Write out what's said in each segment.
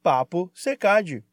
Papo Secad.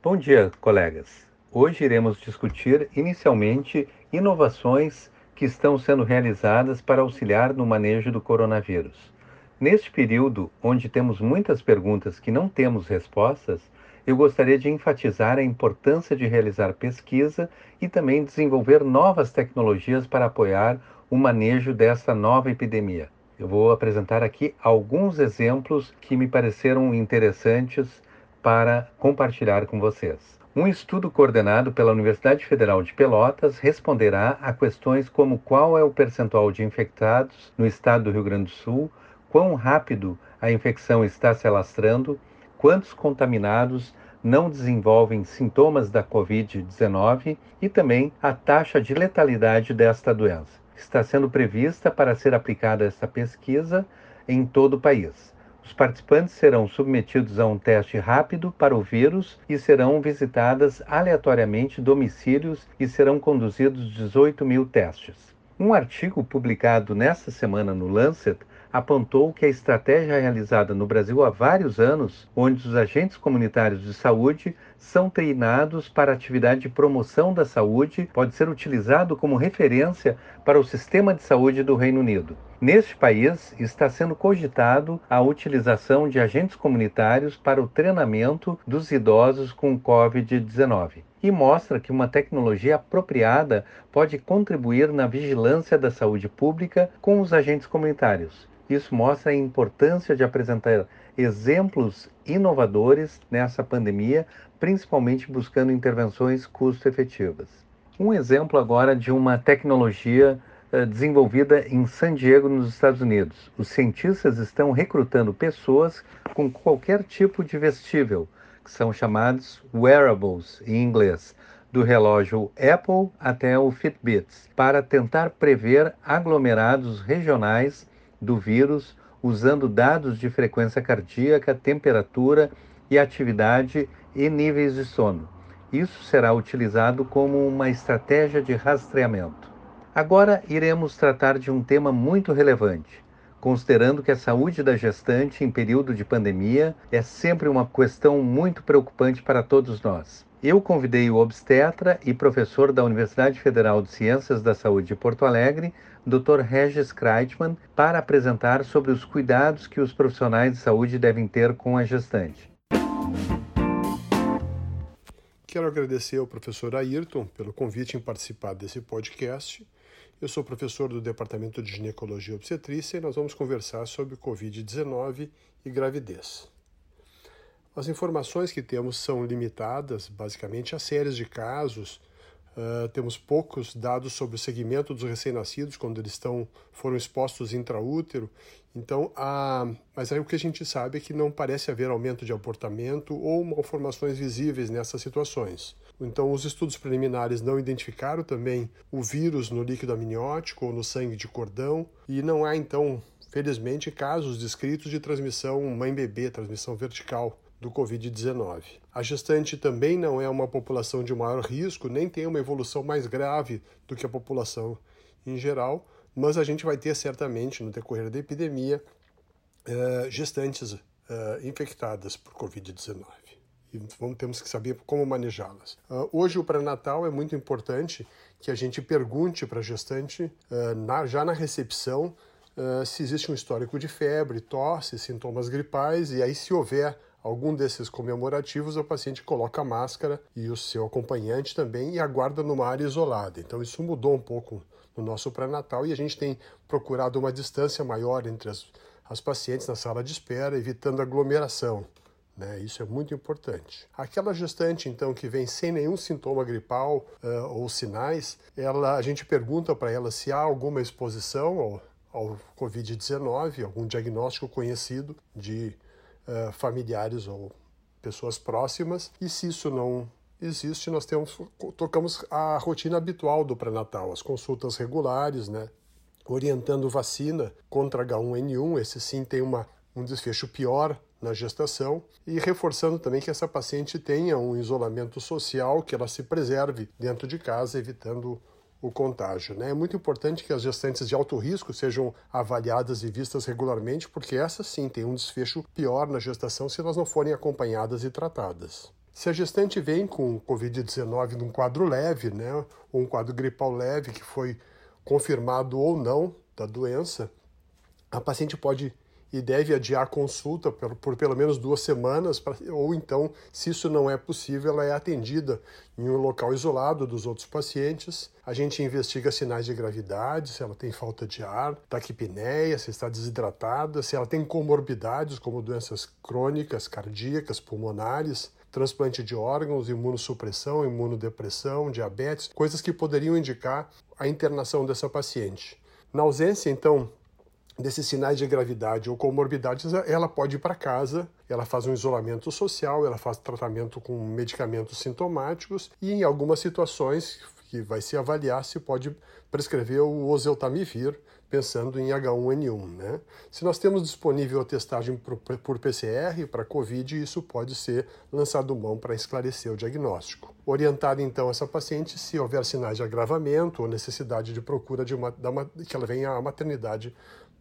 Bom dia, colegas. Hoje iremos discutir inicialmente inovações que estão sendo realizadas para auxiliar no manejo do coronavírus. Neste período, onde temos muitas perguntas que não temos respostas, eu gostaria de enfatizar a importância de realizar pesquisa e também desenvolver novas tecnologias para apoiar o manejo dessa nova epidemia. Eu vou apresentar aqui alguns exemplos que me pareceram interessantes para compartilhar com vocês. Um estudo coordenado pela Universidade Federal de Pelotas responderá a questões como qual é o percentual de infectados no estado do Rio Grande do Sul, quão rápido a infecção está se alastrando, quantos contaminados não desenvolvem sintomas da Covid-19 e também a taxa de letalidade desta doença. Está sendo prevista para ser aplicada esta pesquisa em todo o país. Os participantes serão submetidos a um teste rápido para o vírus e serão visitadas aleatoriamente domicílios e serão conduzidos 18 mil testes. Um artigo publicado nesta semana no Lancet apontou que a estratégia realizada no Brasil há vários anos, onde os agentes comunitários de saúde são treinados para atividade de promoção da saúde, pode ser utilizado como referência para o sistema de saúde do Reino Unido. Neste país, está sendo cogitado a utilização de agentes comunitários para o treinamento dos idosos com Covid-19 e mostra que uma tecnologia apropriada pode contribuir na vigilância da saúde pública com os agentes comunitários. Isso mostra a importância de apresentar exemplos inovadores nessa pandemia, principalmente buscando intervenções custo-efetivas. Um exemplo agora de uma tecnologia eh, desenvolvida em San Diego, nos Estados Unidos. Os cientistas estão recrutando pessoas com qualquer tipo de vestível, que são chamados wearables em inglês, do relógio Apple até o Fitbit, para tentar prever aglomerados regionais do vírus usando dados de frequência cardíaca, temperatura e atividade e níveis de sono. Isso será utilizado como uma estratégia de rastreamento. Agora iremos tratar de um tema muito relevante, considerando que a saúde da gestante em período de pandemia é sempre uma questão muito preocupante para todos nós. Eu convidei o obstetra e professor da Universidade Federal de Ciências da Saúde de Porto Alegre, Dr. Regis Kreitmann, para apresentar sobre os cuidados que os profissionais de saúde devem ter com a gestante. Quero agradecer ao professor Ayrton pelo convite em participar desse podcast eu sou professor do Departamento de Ginecologia e Obstetrícia e nós vamos conversar sobre Covid-19 e gravidez. As informações que temos são limitadas, basicamente, a séries de casos Uh, temos poucos dados sobre o segmento dos recém-nascidos quando eles estão foram expostos intraútero. Então, a, mas aí o que a gente sabe é que não parece haver aumento de abortamento ou malformações visíveis nessas situações. Então, os estudos preliminares não identificaram também o vírus no líquido amniótico ou no sangue de cordão e não há então, felizmente, casos descritos de transmissão mãe-bebê, transmissão vertical do Covid-19. A gestante também não é uma população de maior risco, nem tem uma evolução mais grave do que a população em geral, mas a gente vai ter certamente no decorrer da epidemia eh, gestantes eh, infectadas por Covid-19 e vamos, temos que saber como manejá-las. Uh, hoje, o pré-natal é muito importante que a gente pergunte para a gestante, na, já na recepção, se existe um histórico de febre, tosse, sintomas gripais, e aí, se houver algum desses comemorativos, o paciente coloca a máscara e o seu acompanhante também e aguarda numa área isolada. Então isso mudou um pouco no nosso pré-natal e a gente tem procurado uma distância maior entre as, as pacientes na sala de espera, evitando aglomeração. Né? Isso é muito importante. Aquela gestante, então, que vem sem nenhum sintoma gripal uh, ou sinais, ela, a gente pergunta para ela se há alguma exposição ao, ao Covid-19, algum diagnóstico conhecido de uh, familiares ou pessoas próximas, e se isso não existe, nós temos, tocamos a rotina habitual do pré-natal, as consultas regulares, né? orientando vacina contra H1N1, esse sim tem uma, um desfecho pior na gestação. E reforçando também que essa paciente tenha um isolamento social, que ela se preserve dentro de casa, evitando o contágio. Né? É muito importante que as gestantes de alto risco sejam avaliadas e vistas regularmente, porque essas sim têm um desfecho pior na gestação se elas não forem acompanhadas e tratadas. Se a gestante vem com Covid-19 num quadro leve, né, ou um quadro gripal leve que foi confirmado ou não da doença, a paciente pode e deve adiar consulta por, por pelo menos duas semanas, pra, ou então, se isso não é possível, ela é atendida em um local isolado dos outros pacientes. A gente investiga sinais de gravidade, se ela tem falta de ar, taquipneia, se está desidratada, se ela tem comorbidades como doenças crônicas, cardíacas, pulmonares, transplante de órgãos, imunossupressão, imunodepressão, diabetes, coisas que poderiam indicar a internação dessa paciente. Na ausência, então, desses sinais de gravidade ou comorbidades, ela pode ir para casa, ela faz um isolamento social, ela faz tratamento com medicamentos sintomáticos e, em algumas situações, que vai se avaliar se pode prescrever o oseltamivir, pensando em H1N1. Né? Se nós temos disponível a testagem por PCR para COVID, isso pode ser lançado mão para esclarecer o diagnóstico. Orientar então essa paciente se houver sinais de agravamento ou necessidade de procura de uma, uma, que ela venha à maternidade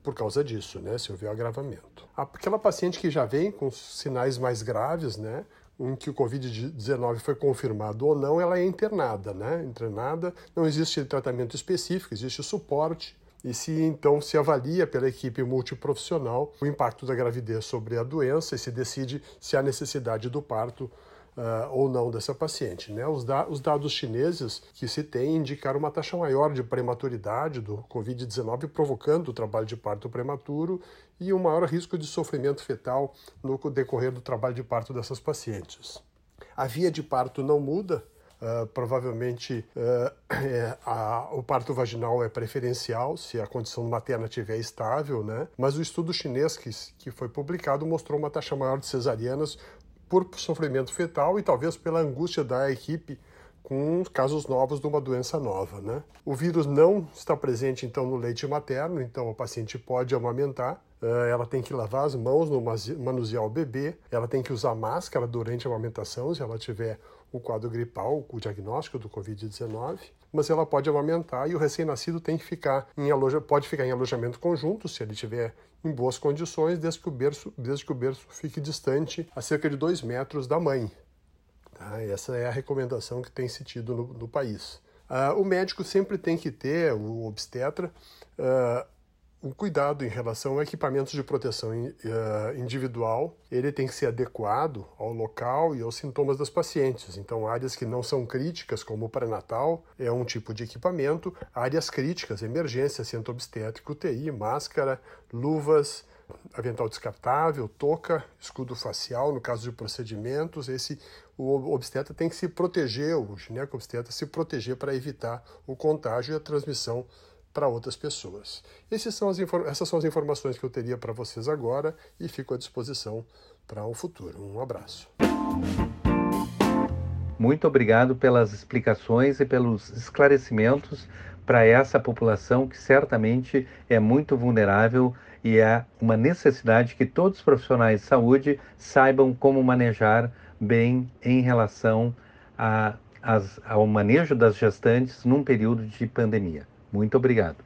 por causa disso, né, se houver agravamento. Aquela paciente que já vem com sinais mais graves, né, em que o Covid-19 foi confirmado ou não, ela é internada, né? Internada, não existe tratamento específico, existe suporte. E se então se avalia pela equipe multiprofissional o impacto da gravidez sobre a doença e se decide se há necessidade do parto uh, ou não dessa paciente. Né? Os, da os, dados chineses que se tem indicaram uma taxa maior de prematuridade do Covid-19, provocando o trabalho de parto prematuro e um maior risco de sofrimento fetal no decorrer do trabalho de parto dessas pacientes. A via de parto não muda, Uh, provavelmente uh, é, a, o parto vaginal é preferencial se a condição materna estiver estável, né? Mas o estudo chinês que, que foi publicado mostrou uma taxa maior de cesarianas por sofrimento fetal e talvez pela angústia da equipe com casos novos de uma doença nova. Né? O vírus não está presente então no leite materno, então a paciente pode amamentar. Eh, ela tem que lavar as mãos no manusear o bebê, ela tem que usar máscara durante a amamentação se ela tiver o quadro gripal, o diagnóstico do Covid-19, mas ela pode amamentar e o recém-nascido tem que ficar em aloja, pode ficar em alojamento conjunto se ele tiver em boas condições, desde que o berço, desde que o berço fique distante a cerca de dois metros da mãe. Tá? Essa é a recomendação que tem se tido no, no país. Uh, o médico sempre tem que ter, o obstetra, uh, o cuidado em relação a equipamentos de proteção uh, individual, ele tem que ser adequado ao local e aos sintomas das pacientes. Então, áreas que não são críticas, como o pré-natal, é um tipo de equipamento. Áreas críticas, emergência, centro obstétrico, UTI, máscara, luvas, avental descartável, touca, escudo facial, no caso de procedimentos, esse o obstetra tem que se proteger, o gineco-obstetra se proteger para evitar o contágio e a transmissão para outras pessoas. São essas são as informações que eu teria para vocês agora e fico à disposição para o futuro. Um abraço. Muito obrigado pelas explicações e pelos esclarecimentos para essa população que certamente é muito vulnerável e é uma necessidade que todos os profissionais de saúde saibam como manejar bem em relação a, as, ao manejo das gestantes num período de pandemia. Muito obrigado.